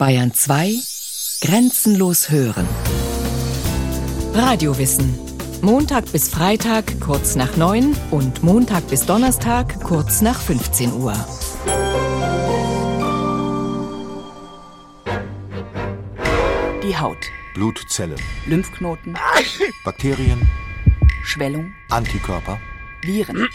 Bayern 2 Grenzenlos hören. Radiowissen. Montag bis Freitag kurz nach 9 und Montag bis Donnerstag kurz nach 15 Uhr. Die Haut. Blutzellen. Lymphknoten. Bakterien. Schwellung. Antikörper. Viren.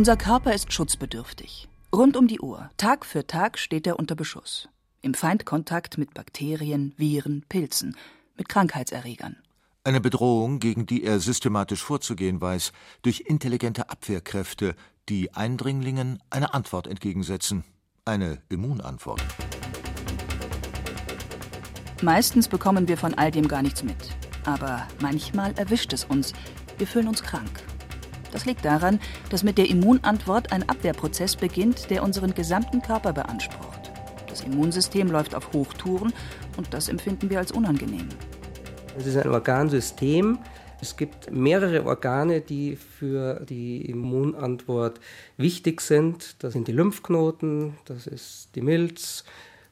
Unser Körper ist schutzbedürftig. Rund um die Uhr, Tag für Tag steht er unter Beschuss. Im Feindkontakt mit Bakterien, Viren, Pilzen, mit Krankheitserregern. Eine Bedrohung, gegen die er systematisch vorzugehen weiß, durch intelligente Abwehrkräfte, die Eindringlingen eine Antwort entgegensetzen. Eine Immunantwort. Meistens bekommen wir von all dem gar nichts mit. Aber manchmal erwischt es uns. Wir fühlen uns krank. Das liegt daran, dass mit der Immunantwort ein Abwehrprozess beginnt, der unseren gesamten Körper beansprucht. Das Immunsystem läuft auf Hochtouren und das empfinden wir als unangenehm. Es ist ein Organsystem. Es gibt mehrere Organe, die für die Immunantwort wichtig sind. Das sind die Lymphknoten, das ist die Milz.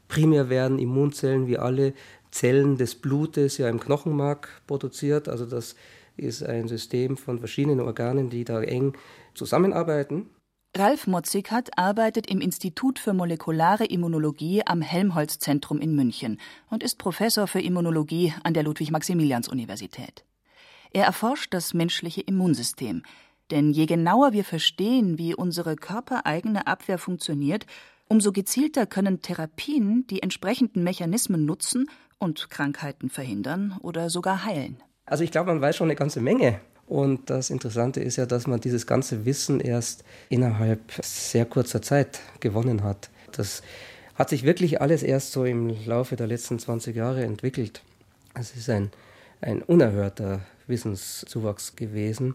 Primär werden Immunzellen wie alle Zellen des Blutes ja im Knochenmark produziert. Also das ist ein System von verschiedenen Organen, die da eng zusammenarbeiten. Ralf Motzikat arbeitet im Institut für molekulare Immunologie am Helmholtz-Zentrum in München und ist Professor für Immunologie an der Ludwig-Maximilians-Universität. Er erforscht das menschliche Immunsystem, denn je genauer wir verstehen, wie unsere körpereigene Abwehr funktioniert, umso gezielter können Therapien die entsprechenden Mechanismen nutzen und Krankheiten verhindern oder sogar heilen. Also ich glaube, man weiß schon eine ganze Menge. Und das Interessante ist ja, dass man dieses ganze Wissen erst innerhalb sehr kurzer Zeit gewonnen hat. Das hat sich wirklich alles erst so im Laufe der letzten 20 Jahre entwickelt. Es ist ein, ein unerhörter Wissenszuwachs gewesen.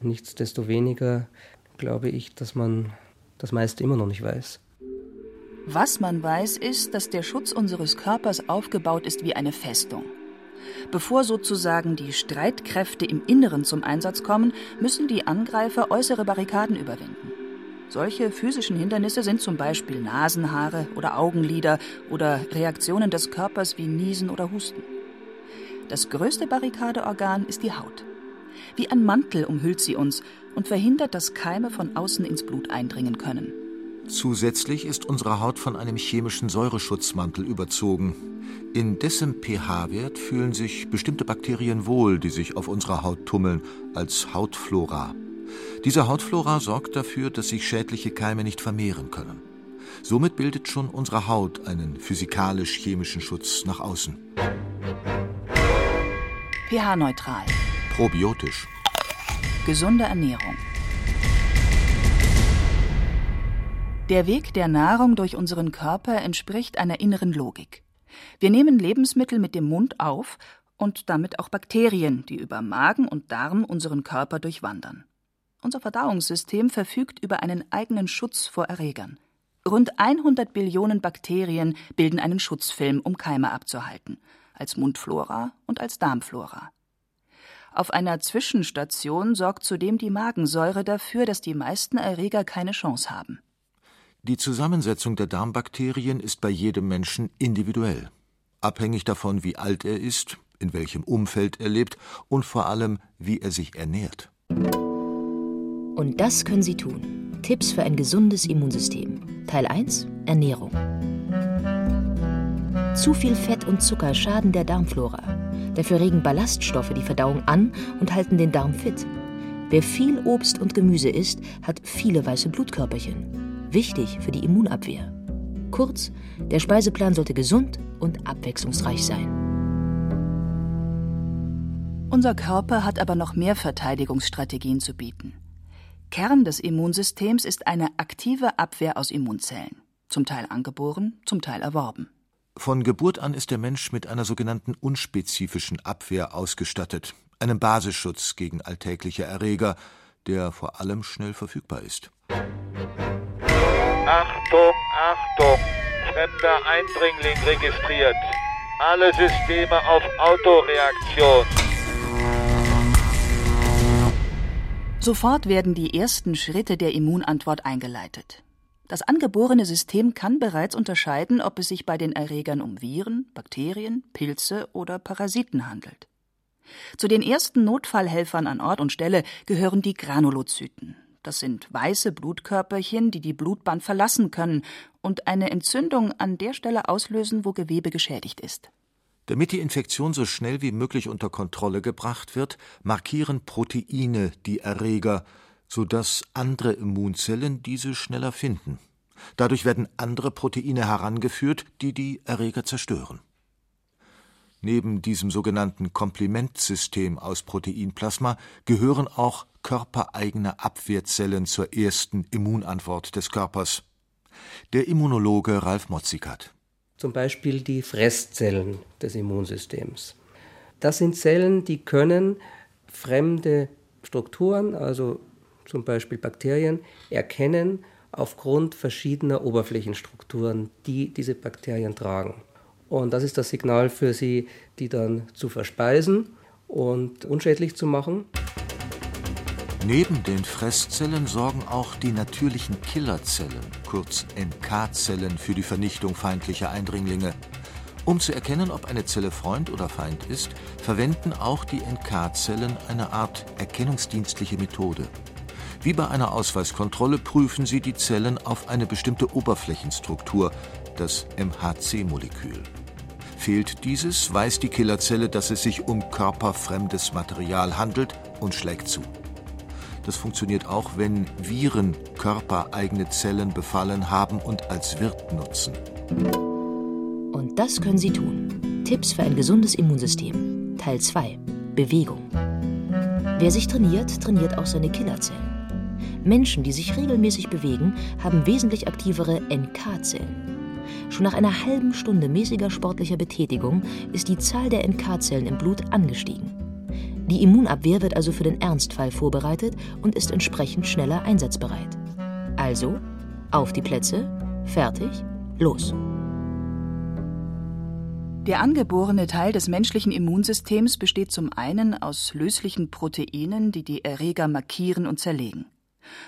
Nichtsdestoweniger glaube ich, dass man das meiste immer noch nicht weiß. Was man weiß, ist, dass der Schutz unseres Körpers aufgebaut ist wie eine Festung. Bevor sozusagen die Streitkräfte im Inneren zum Einsatz kommen, müssen die Angreifer äußere Barrikaden überwinden. Solche physischen Hindernisse sind zum Beispiel Nasenhaare oder Augenlider oder Reaktionen des Körpers wie Niesen oder Husten. Das größte Barrikadeorgan ist die Haut. Wie ein Mantel umhüllt sie uns und verhindert, dass Keime von außen ins Blut eindringen können. Zusätzlich ist unsere Haut von einem chemischen Säureschutzmantel überzogen. In dessen pH-Wert fühlen sich bestimmte Bakterien wohl, die sich auf unserer Haut tummeln, als Hautflora. Diese Hautflora sorgt dafür, dass sich schädliche Keime nicht vermehren können. Somit bildet schon unsere Haut einen physikalisch-chemischen Schutz nach außen. pH-neutral. Probiotisch. Gesunde Ernährung. Der Weg der Nahrung durch unseren Körper entspricht einer inneren Logik. Wir nehmen Lebensmittel mit dem Mund auf und damit auch Bakterien, die über Magen und Darm unseren Körper durchwandern. Unser Verdauungssystem verfügt über einen eigenen Schutz vor Erregern. Rund 100 Billionen Bakterien bilden einen Schutzfilm, um Keime abzuhalten, als Mundflora und als Darmflora. Auf einer Zwischenstation sorgt zudem die Magensäure dafür, dass die meisten Erreger keine Chance haben. Die Zusammensetzung der Darmbakterien ist bei jedem Menschen individuell, abhängig davon, wie alt er ist, in welchem Umfeld er lebt und vor allem, wie er sich ernährt. Und das können Sie tun. Tipps für ein gesundes Immunsystem. Teil 1 Ernährung. Zu viel Fett und Zucker schaden der Darmflora. Dafür regen Ballaststoffe die Verdauung an und halten den Darm fit. Wer viel Obst und Gemüse isst, hat viele weiße Blutkörperchen wichtig für die Immunabwehr. Kurz, der Speiseplan sollte gesund und abwechslungsreich sein. Unser Körper hat aber noch mehr Verteidigungsstrategien zu bieten. Kern des Immunsystems ist eine aktive Abwehr aus Immunzellen, zum Teil angeboren, zum Teil erworben. Von Geburt an ist der Mensch mit einer sogenannten unspezifischen Abwehr ausgestattet, einem Basisschutz gegen alltägliche Erreger, der vor allem schnell verfügbar ist. Achtung, Achtung! Fremder Eindringling registriert. Alle Systeme auf Autoreaktion. Sofort werden die ersten Schritte der Immunantwort eingeleitet. Das angeborene System kann bereits unterscheiden, ob es sich bei den Erregern um Viren, Bakterien, Pilze oder Parasiten handelt. Zu den ersten Notfallhelfern an Ort und Stelle gehören die Granulozyten. Das sind weiße Blutkörperchen, die die Blutbahn verlassen können und eine Entzündung an der Stelle auslösen, wo Gewebe geschädigt ist. Damit die Infektion so schnell wie möglich unter Kontrolle gebracht wird, markieren Proteine die Erreger, sodass andere Immunzellen diese schneller finden. Dadurch werden andere Proteine herangeführt, die die Erreger zerstören. Neben diesem sogenannten Komplimentsystem aus Proteinplasma gehören auch körpereigene Abwehrzellen zur ersten Immunantwort des Körpers. Der Immunologe Ralf Motzikat. Zum Beispiel die Fresszellen des Immunsystems. Das sind Zellen, die können fremde Strukturen, also zum Beispiel Bakterien, erkennen aufgrund verschiedener Oberflächenstrukturen, die diese Bakterien tragen. Und das ist das Signal für sie, die dann zu verspeisen und unschädlich zu machen. Neben den Fresszellen sorgen auch die natürlichen Killerzellen, kurz NK-Zellen, für die Vernichtung feindlicher Eindringlinge. Um zu erkennen, ob eine Zelle Freund oder Feind ist, verwenden auch die NK-Zellen eine Art erkennungsdienstliche Methode. Wie bei einer Ausweiskontrolle prüfen sie die Zellen auf eine bestimmte Oberflächenstruktur, das MHC-Molekül. Fehlt dieses, weiß die Killerzelle, dass es sich um körperfremdes Material handelt und schlägt zu. Das funktioniert auch, wenn Viren körpereigene Zellen befallen haben und als Wirt nutzen. Und das können Sie tun. Tipps für ein gesundes Immunsystem. Teil 2. Bewegung. Wer sich trainiert, trainiert auch seine Killerzellen. Menschen, die sich regelmäßig bewegen, haben wesentlich aktivere NK-Zellen. Schon nach einer halben Stunde mäßiger sportlicher Betätigung ist die Zahl der NK-Zellen im Blut angestiegen. Die Immunabwehr wird also für den Ernstfall vorbereitet und ist entsprechend schneller einsatzbereit. Also, auf die Plätze, fertig, los. Der angeborene Teil des menschlichen Immunsystems besteht zum einen aus löslichen Proteinen, die die Erreger markieren und zerlegen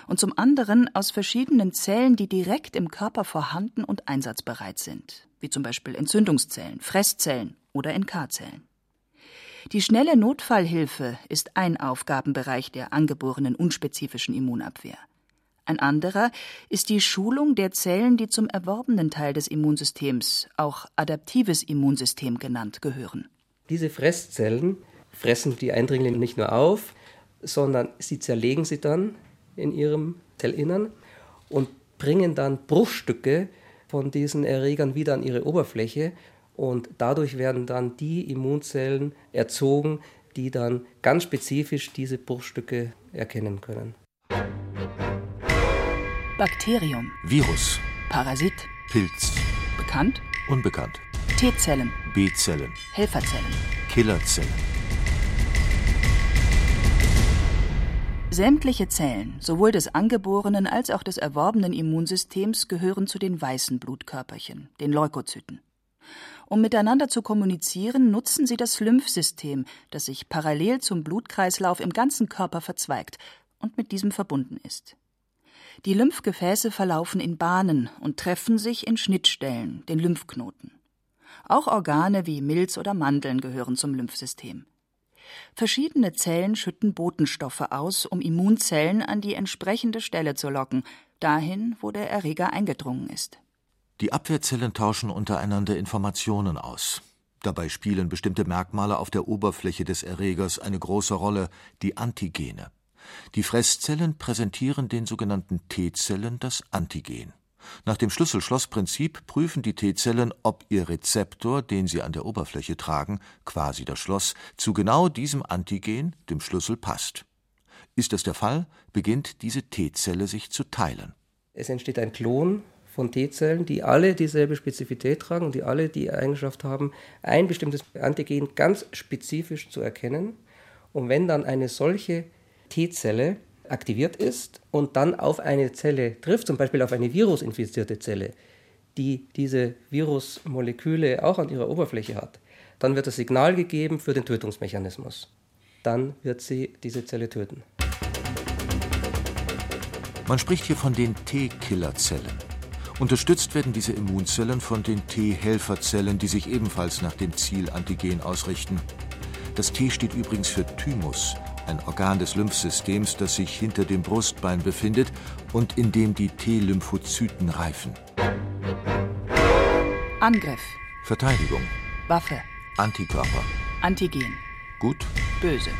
und zum anderen aus verschiedenen Zellen, die direkt im Körper vorhanden und einsatzbereit sind, wie zum Beispiel Entzündungszellen, Fresszellen oder NK-Zellen. Die schnelle Notfallhilfe ist ein Aufgabenbereich der angeborenen unspezifischen Immunabwehr. Ein anderer ist die Schulung der Zellen, die zum erworbenen Teil des Immunsystems, auch adaptives Immunsystem genannt, gehören. Diese Fresszellen fressen die Eindringlinge nicht nur auf, sondern sie zerlegen sie dann in ihrem Zellinnern und bringen dann Bruchstücke von diesen Erregern wieder an ihre Oberfläche und dadurch werden dann die Immunzellen erzogen, die dann ganz spezifisch diese Bruchstücke erkennen können. Bakterium. Virus. Parasit. Pilz. Bekannt. Unbekannt. T-Zellen. B-Zellen. Helferzellen. Killerzellen. Sämtliche Zellen, sowohl des angeborenen als auch des erworbenen Immunsystems, gehören zu den weißen Blutkörperchen, den Leukozyten. Um miteinander zu kommunizieren, nutzen sie das Lymphsystem, das sich parallel zum Blutkreislauf im ganzen Körper verzweigt und mit diesem verbunden ist. Die Lymphgefäße verlaufen in Bahnen und treffen sich in Schnittstellen, den Lymphknoten. Auch Organe wie Milz oder Mandeln gehören zum Lymphsystem. Verschiedene Zellen schütten Botenstoffe aus, um Immunzellen an die entsprechende Stelle zu locken, dahin, wo der Erreger eingedrungen ist. Die Abwehrzellen tauschen untereinander Informationen aus. Dabei spielen bestimmte Merkmale auf der Oberfläche des Erregers eine große Rolle, die Antigene. Die Fresszellen präsentieren den sogenannten T-Zellen das Antigen. Nach dem Schlüssel-Schloss-Prinzip prüfen die T-Zellen, ob ihr Rezeptor, den sie an der Oberfläche tragen, quasi das Schloss, zu genau diesem Antigen, dem Schlüssel, passt. Ist das der Fall, beginnt diese T-Zelle sich zu teilen. Es entsteht ein Klon von T-Zellen, die alle dieselbe Spezifität tragen und die alle die Eigenschaft haben, ein bestimmtes Antigen ganz spezifisch zu erkennen. Und wenn dann eine solche T-Zelle aktiviert ist und dann auf eine Zelle trifft, zum Beispiel auf eine virusinfizierte Zelle, die diese Virusmoleküle auch an ihrer Oberfläche hat, dann wird das Signal gegeben für den Tötungsmechanismus. Dann wird sie diese Zelle töten. Man spricht hier von den T-Killerzellen. Unterstützt werden diese Immunzellen von den T-Helferzellen, die sich ebenfalls nach dem Zielantigen ausrichten. Das T steht übrigens für Thymus, ein Organ des Lymphsystems, das sich hinter dem Brustbein befindet und in dem die T-Lymphozyten reifen. Angriff. Verteidigung. Waffe. Antikörper. Antigen. Gut. Böse.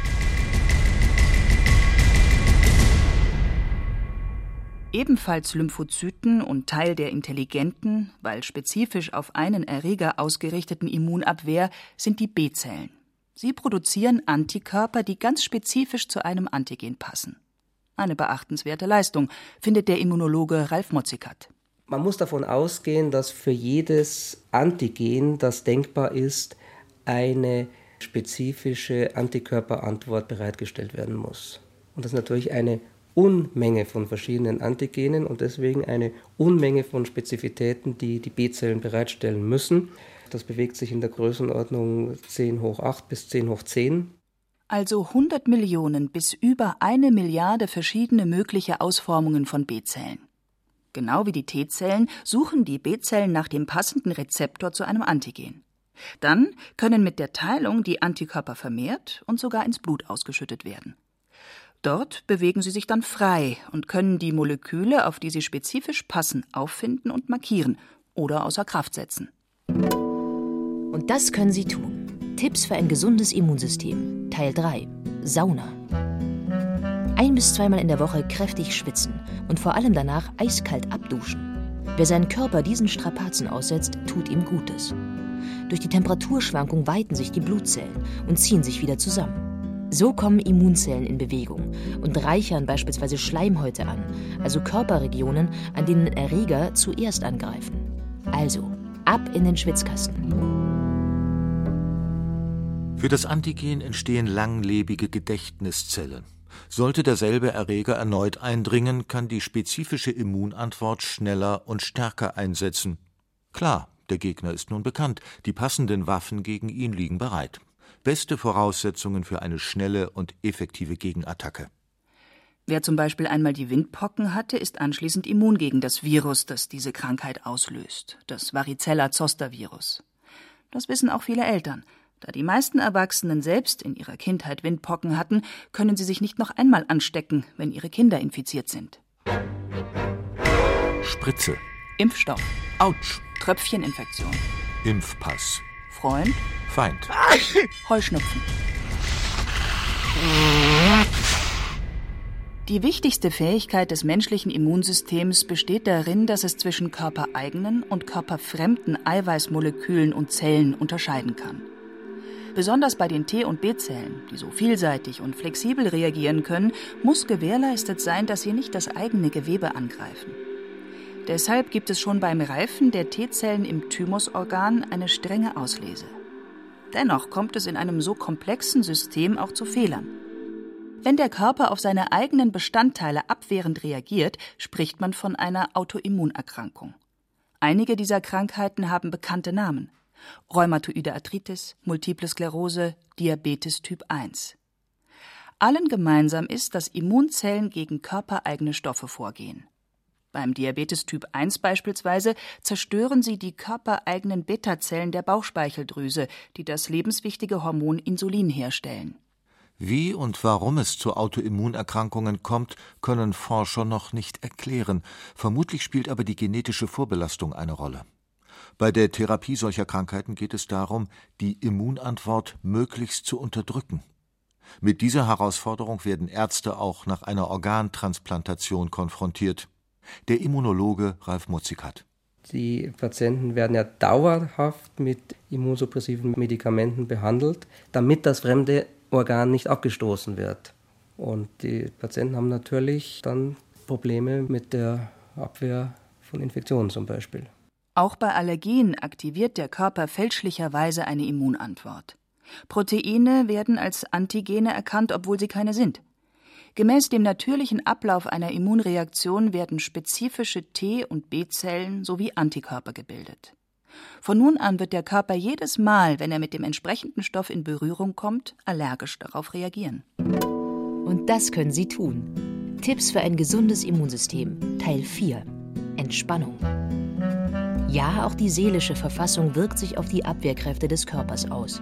Ebenfalls Lymphozyten und Teil der intelligenten, weil spezifisch auf einen Erreger ausgerichteten Immunabwehr sind die B-Zellen. Sie produzieren Antikörper, die ganz spezifisch zu einem Antigen passen. Eine beachtenswerte Leistung, findet der Immunologe Ralf Motzikat. Man muss davon ausgehen, dass für jedes Antigen, das denkbar ist, eine spezifische Antikörperantwort bereitgestellt werden muss. Und das ist natürlich eine Unmenge von verschiedenen Antigenen und deswegen eine Unmenge von Spezifitäten, die die B-Zellen bereitstellen müssen. Das bewegt sich in der Größenordnung 10 hoch 8 bis 10 hoch 10. Also 100 Millionen bis über eine Milliarde verschiedene mögliche Ausformungen von B-Zellen. Genau wie die T-Zellen suchen die B-Zellen nach dem passenden Rezeptor zu einem Antigen. Dann können mit der Teilung die Antikörper vermehrt und sogar ins Blut ausgeschüttet werden. Dort bewegen sie sich dann frei und können die Moleküle, auf die sie spezifisch passen, auffinden und markieren oder außer Kraft setzen. Und das können Sie tun. Tipps für ein gesundes Immunsystem. Teil 3. Sauna. Ein bis zweimal in der Woche kräftig schwitzen und vor allem danach eiskalt abduschen. Wer seinen Körper diesen Strapazen aussetzt, tut ihm Gutes. Durch die Temperaturschwankung weiten sich die Blutzellen und ziehen sich wieder zusammen. So kommen Immunzellen in Bewegung und reichern beispielsweise Schleimhäute an, also Körperregionen, an denen Erreger zuerst angreifen. Also, ab in den Schwitzkasten. Für das Antigen entstehen langlebige Gedächtniszellen. Sollte derselbe Erreger erneut eindringen, kann die spezifische Immunantwort schneller und stärker einsetzen. Klar, der Gegner ist nun bekannt, die passenden Waffen gegen ihn liegen bereit beste Voraussetzungen für eine schnelle und effektive Gegenattacke. Wer zum Beispiel einmal die Windpocken hatte, ist anschließend immun gegen das Virus, das diese Krankheit auslöst, das Varicella-Zoster-Virus. Das wissen auch viele Eltern. Da die meisten Erwachsenen selbst in ihrer Kindheit Windpocken hatten, können sie sich nicht noch einmal anstecken, wenn ihre Kinder infiziert sind. Spritze. Impfstoff. Autsch. Tröpfcheninfektion. Impfpass. Freund. Feind. Heuschnupfen. Die wichtigste Fähigkeit des menschlichen Immunsystems besteht darin, dass es zwischen körpereigenen und körperfremden Eiweißmolekülen und Zellen unterscheiden kann. Besonders bei den T- und B-Zellen, die so vielseitig und flexibel reagieren können, muss gewährleistet sein, dass sie nicht das eigene Gewebe angreifen. Deshalb gibt es schon beim Reifen der T-Zellen im Thymusorgan eine strenge Auslese. Dennoch kommt es in einem so komplexen System auch zu Fehlern. Wenn der Körper auf seine eigenen Bestandteile abwehrend reagiert, spricht man von einer Autoimmunerkrankung. Einige dieser Krankheiten haben bekannte Namen. Rheumatoide Arthritis, Multiple Sklerose, Diabetes Typ 1. Allen gemeinsam ist, dass Immunzellen gegen körpereigene Stoffe vorgehen. Beim Diabetes Typ 1 beispielsweise zerstören sie die körpereigenen Beta-Zellen der Bauchspeicheldrüse, die das lebenswichtige Hormon Insulin herstellen. Wie und warum es zu Autoimmunerkrankungen kommt, können Forscher noch nicht erklären. Vermutlich spielt aber die genetische Vorbelastung eine Rolle. Bei der Therapie solcher Krankheiten geht es darum, die Immunantwort möglichst zu unterdrücken. Mit dieser Herausforderung werden Ärzte auch nach einer Organtransplantation konfrontiert der Immunologe Ralf Mutzikat. Die Patienten werden ja dauerhaft mit immunsuppressiven Medikamenten behandelt, damit das fremde Organ nicht abgestoßen wird. Und die Patienten haben natürlich dann Probleme mit der Abwehr von Infektionen zum Beispiel. Auch bei Allergien aktiviert der Körper fälschlicherweise eine Immunantwort. Proteine werden als Antigene erkannt, obwohl sie keine sind. Gemäß dem natürlichen Ablauf einer Immunreaktion werden spezifische T- und B-Zellen sowie Antikörper gebildet. Von nun an wird der Körper jedes Mal, wenn er mit dem entsprechenden Stoff in Berührung kommt, allergisch darauf reagieren. Und das können Sie tun. Tipps für ein gesundes Immunsystem. Teil 4. Entspannung. Ja, auch die seelische Verfassung wirkt sich auf die Abwehrkräfte des Körpers aus.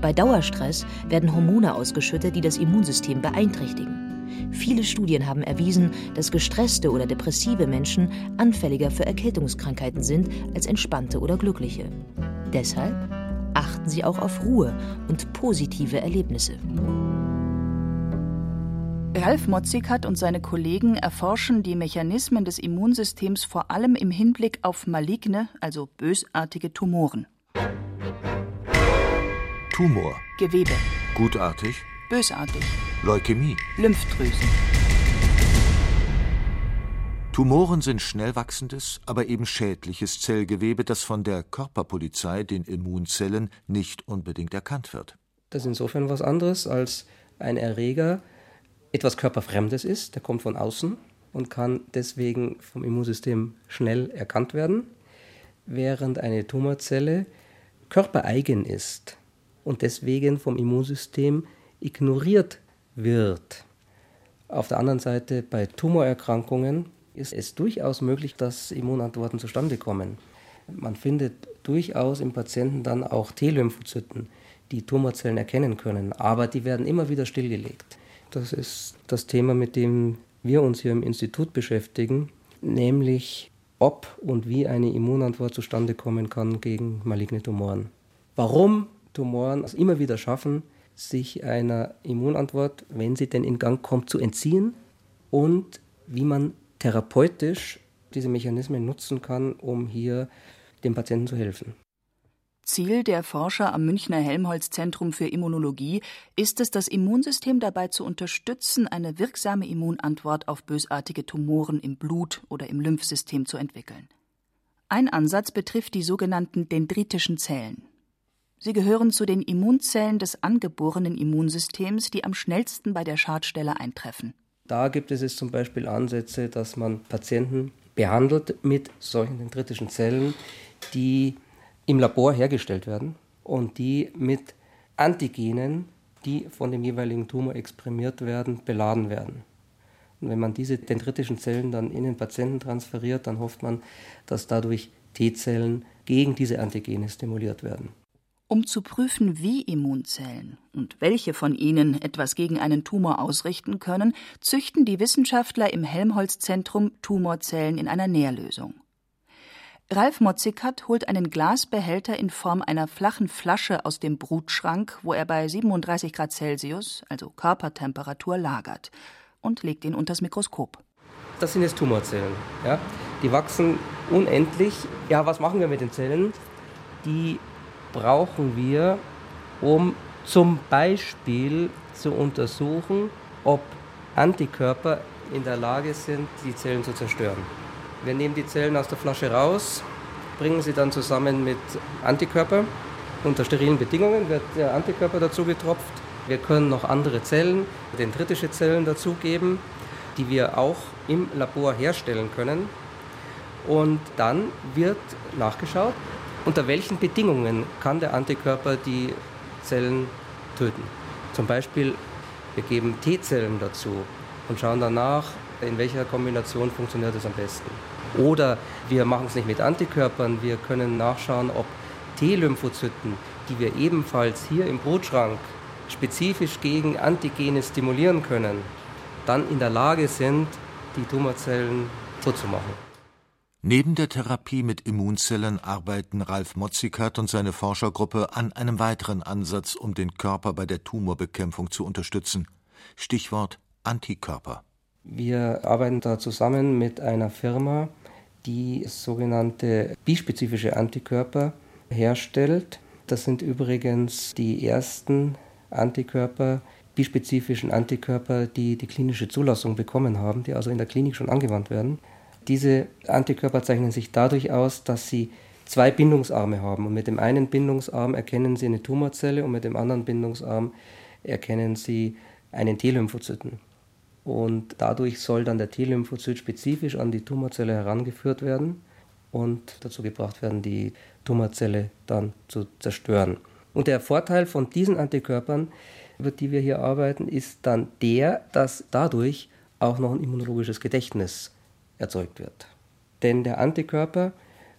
Bei Dauerstress werden Hormone ausgeschüttet, die das Immunsystem beeinträchtigen. Viele Studien haben erwiesen, dass gestresste oder depressive Menschen anfälliger für Erkältungskrankheiten sind als entspannte oder glückliche. Deshalb achten Sie auch auf Ruhe und positive Erlebnisse. Ralf Motzikat und seine Kollegen erforschen die Mechanismen des Immunsystems vor allem im Hinblick auf maligne, also bösartige Tumoren. Tumor. Gewebe. Gutartig. Bösartig. Leukämie. Lymphdrüsen. Tumoren sind schnell wachsendes, aber eben schädliches Zellgewebe, das von der Körperpolizei, den Immunzellen, nicht unbedingt erkannt wird. Das ist insofern was anderes als ein Erreger, etwas Körperfremdes ist, der kommt von außen und kann deswegen vom Immunsystem schnell erkannt werden, während eine Tumorzelle körpereigen ist und deswegen vom Immunsystem ignoriert wird. Auf der anderen Seite bei Tumorerkrankungen ist es durchaus möglich, dass Immunantworten zustande kommen. Man findet durchaus im Patienten dann auch T-Lymphozyten, die Tumorzellen erkennen können, aber die werden immer wieder stillgelegt. Das ist das Thema, mit dem wir uns hier im Institut beschäftigen, nämlich ob und wie eine Immunantwort zustande kommen kann gegen maligne Tumoren. Warum Tumoren es immer wieder schaffen, sich einer Immunantwort, wenn sie denn in Gang kommt, zu entziehen und wie man therapeutisch diese Mechanismen nutzen kann, um hier dem Patienten zu helfen. Ziel der Forscher am Münchner Helmholtz-Zentrum für Immunologie ist es, das Immunsystem dabei zu unterstützen, eine wirksame Immunantwort auf bösartige Tumoren im Blut oder im Lymphsystem zu entwickeln. Ein Ansatz betrifft die sogenannten dendritischen Zellen. Sie gehören zu den Immunzellen des angeborenen Immunsystems, die am schnellsten bei der Schadstelle eintreffen. Da gibt es zum Beispiel Ansätze, dass man Patienten behandelt mit solchen dendritischen Zellen, die im Labor hergestellt werden und die mit Antigenen, die von dem jeweiligen Tumor exprimiert werden, beladen werden. Und wenn man diese dendritischen Zellen dann in den Patienten transferiert, dann hofft man, dass dadurch T-Zellen gegen diese Antigene stimuliert werden. Um zu prüfen, wie Immunzellen und welche von ihnen etwas gegen einen Tumor ausrichten können, züchten die Wissenschaftler im Helmholtz-Zentrum Tumorzellen in einer Nährlösung. Ralf Motzikat holt einen Glasbehälter in Form einer flachen Flasche aus dem Brutschrank, wo er bei 37 Grad Celsius, also Körpertemperatur, lagert, und legt ihn unters Mikroskop. Das sind jetzt Tumorzellen. Ja? Die wachsen unendlich. Ja, was machen wir mit den Zellen? Die brauchen wir, um zum Beispiel zu untersuchen, ob Antikörper in der Lage sind, die Zellen zu zerstören. Wir nehmen die Zellen aus der Flasche raus, bringen sie dann zusammen mit Antikörper. Unter sterilen Bedingungen wird der Antikörper dazu getropft. Wir können noch andere Zellen, dendritische Zellen dazugeben, die wir auch im Labor herstellen können. Und dann wird nachgeschaut, unter welchen Bedingungen kann der Antikörper die Zellen töten. Zum Beispiel, wir geben T-Zellen dazu und schauen danach, in welcher Kombination funktioniert es am besten. Oder wir machen es nicht mit Antikörpern, wir können nachschauen, ob T-Lymphozyten, die wir ebenfalls hier im Brutschrank spezifisch gegen Antigene stimulieren können, dann in der Lage sind, die Tumorzellen tot zu. Neben der Therapie mit Immunzellen arbeiten Ralf Motzikat und seine Forschergruppe an einem weiteren Ansatz, um den Körper bei der Tumorbekämpfung zu unterstützen. Stichwort Antikörper. Wir arbeiten da zusammen mit einer Firma, die sogenannte bispezifische Antikörper herstellt. Das sind übrigens die ersten Antikörper, bispezifischen Antikörper, die die klinische Zulassung bekommen haben, die also in der Klinik schon angewandt werden. Diese Antikörper zeichnen sich dadurch aus, dass sie zwei Bindungsarme haben. Und mit dem einen Bindungsarm erkennen sie eine Tumorzelle und mit dem anderen Bindungsarm erkennen sie einen T-Lymphozyten. Und dadurch soll dann der T-Lymphozyt spezifisch an die Tumorzelle herangeführt werden und dazu gebracht werden, die Tumorzelle dann zu zerstören. Und der Vorteil von diesen Antikörpern, über die wir hier arbeiten, ist dann der, dass dadurch auch noch ein immunologisches Gedächtnis erzeugt wird. Denn der Antikörper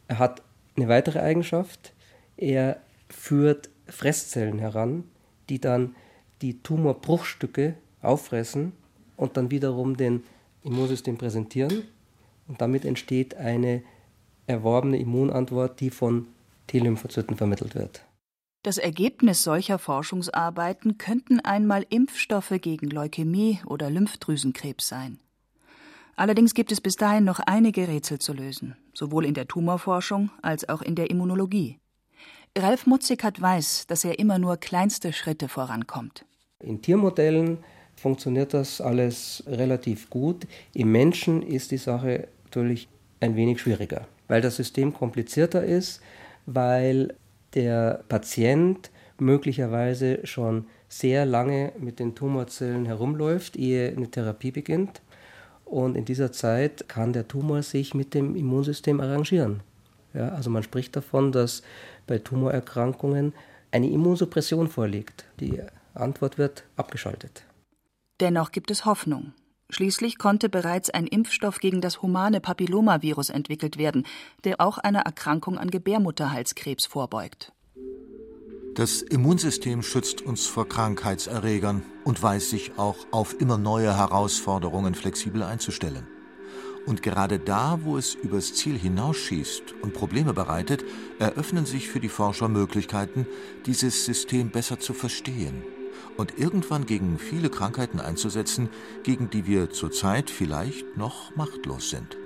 hat Eine weitere Eigenschaft, er führt Fresszellen heran, die dann die Tumorbruchstücke auffressen und dann wiederum dem Immunsystem präsentieren. Und damit entsteht eine erworbene Immunantwort, die von T-Lymphozyten vermittelt wird. Das Ergebnis solcher Forschungsarbeiten könnten einmal Impfstoffe gegen Leukämie oder Lymphdrüsenkrebs sein. Allerdings gibt es bis dahin noch einige Rätsel zu lösen, sowohl in der Tumorforschung als auch in der Immunologie. Ralf Mutzikat weiß, dass er immer nur kleinste Schritte vorankommt. In Tiermodellen funktioniert das alles relativ gut. Im Menschen ist die Sache natürlich ein wenig schwieriger, weil das System komplizierter ist, weil der Patient möglicherweise schon sehr lange mit den Tumorzellen herumläuft, ehe eine Therapie beginnt. Und in dieser Zeit kann der Tumor sich mit dem Immunsystem arrangieren. Ja, also man spricht davon, dass bei Tumorerkrankungen eine Immunsuppression vorliegt. Die Antwort wird abgeschaltet. Dennoch gibt es Hoffnung. Schließlich konnte bereits ein Impfstoff gegen das humane Papillomavirus entwickelt werden, der auch einer Erkrankung an Gebärmutterhalskrebs vorbeugt. Das Immunsystem schützt uns vor Krankheitserregern und weiß sich auch auf immer neue Herausforderungen flexibel einzustellen. Und gerade da, wo es übers Ziel hinausschießt und Probleme bereitet, eröffnen sich für die Forscher Möglichkeiten, dieses System besser zu verstehen und irgendwann gegen viele Krankheiten einzusetzen, gegen die wir zurzeit vielleicht noch machtlos sind.